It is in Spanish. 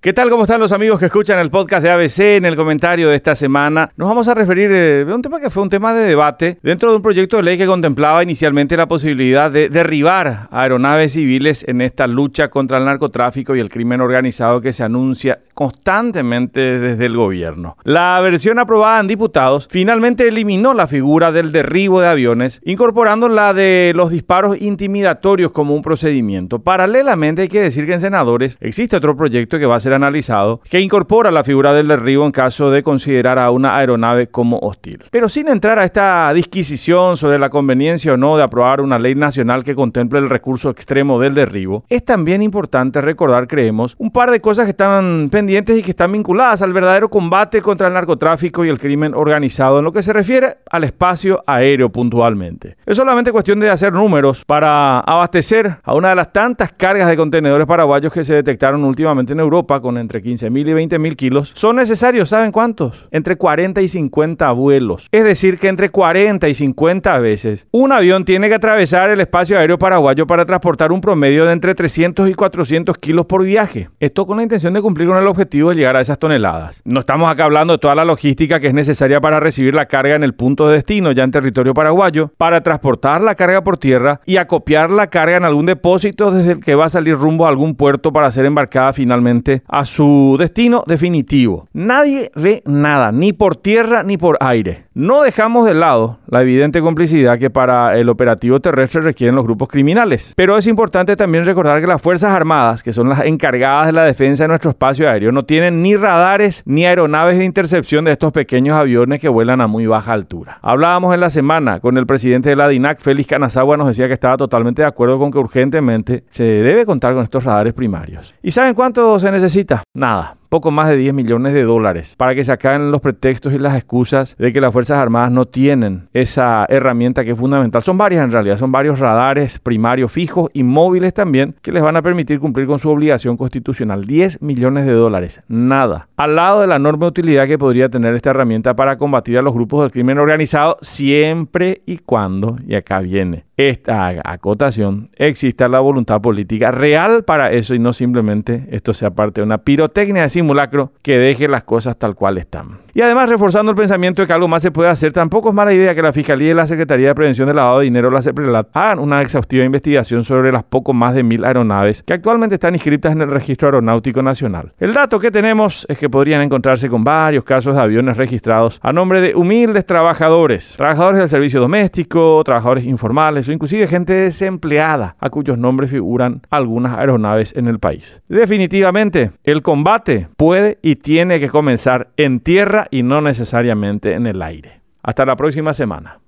¿Qué tal? ¿Cómo están los amigos que escuchan el podcast de ABC? En el comentario de esta semana nos vamos a referir eh, a un tema que fue un tema de debate dentro de un proyecto de ley que contemplaba inicialmente la posibilidad de derribar aeronaves civiles en esta lucha contra el narcotráfico y el crimen organizado que se anuncia constantemente desde el gobierno. La versión aprobada en diputados finalmente eliminó la figura del derribo de aviones, incorporando la de los disparos intimidatorios como un procedimiento. Paralelamente hay que decir que en senadores existe otro proyecto que va a ser analizado, que incorpora la figura del derribo en caso de considerar a una aeronave como hostil. Pero sin entrar a esta disquisición sobre la conveniencia o no de aprobar una ley nacional que contemple el recurso extremo del derribo, es también importante recordar, creemos, un par de cosas que están pendientes y que están vinculadas al verdadero combate contra el narcotráfico y el crimen organizado en lo que se refiere al espacio aéreo puntualmente. Es solamente cuestión de hacer números para abastecer a una de las tantas cargas de contenedores paraguayos que se detectaron últimamente en Europa con entre 15.000 y 20.000 kilos, son necesarios, ¿saben cuántos? Entre 40 y 50 vuelos. Es decir, que entre 40 y 50 veces un avión tiene que atravesar el espacio aéreo paraguayo para transportar un promedio de entre 300 y 400 kilos por viaje. Esto con la intención de cumplir con el objetivo de llegar a esas toneladas. No estamos acá hablando de toda la logística que es necesaria para recibir la carga en el punto de destino, ya en territorio paraguayo, para transportar la carga por tierra y acopiar la carga en algún depósito desde el que va a salir rumbo a algún puerto para ser embarcada finalmente a su destino definitivo. Nadie ve nada, ni por tierra ni por aire. No dejamos de lado la evidente complicidad que para el operativo terrestre requieren los grupos criminales. Pero es importante también recordar que las Fuerzas Armadas, que son las encargadas de la defensa de nuestro espacio aéreo, no tienen ni radares ni aeronaves de intercepción de estos pequeños aviones que vuelan a muy baja altura. Hablábamos en la semana con el presidente de la DINAC, Félix Canazagua, nos decía que estaba totalmente de acuerdo con que urgentemente se debe contar con estos radares primarios. ¿Y saben cuánto se necesita? Nada poco más de 10 millones de dólares para que se acaben los pretextos y las excusas de que las Fuerzas Armadas no tienen esa herramienta que es fundamental. Son varias en realidad, son varios radares primarios fijos y móviles también que les van a permitir cumplir con su obligación constitucional. 10 millones de dólares, nada. Al lado de la enorme utilidad que podría tener esta herramienta para combatir a los grupos del crimen organizado siempre y cuando, y acá viene, esta acotación, exista la voluntad política real para eso y no simplemente esto sea parte de una pirotecnia de simulacro que deje las cosas tal cual están. Y además, reforzando el pensamiento de que algo más se puede hacer, tampoco es mala idea que la Fiscalía y la Secretaría de Prevención del Lavado de Dinero, la CEPRELAT, hagan una exhaustiva investigación sobre las poco más de mil aeronaves que actualmente están inscritas en el Registro Aeronáutico Nacional. El dato que tenemos es que podrían encontrarse con varios casos de aviones registrados a nombre de humildes trabajadores, trabajadores del servicio doméstico, trabajadores informales, o inclusive gente desempleada a cuyos nombres figuran algunas aeronaves en el país. Definitivamente, el combate puede y tiene que comenzar en tierra y no necesariamente en el aire. Hasta la próxima semana.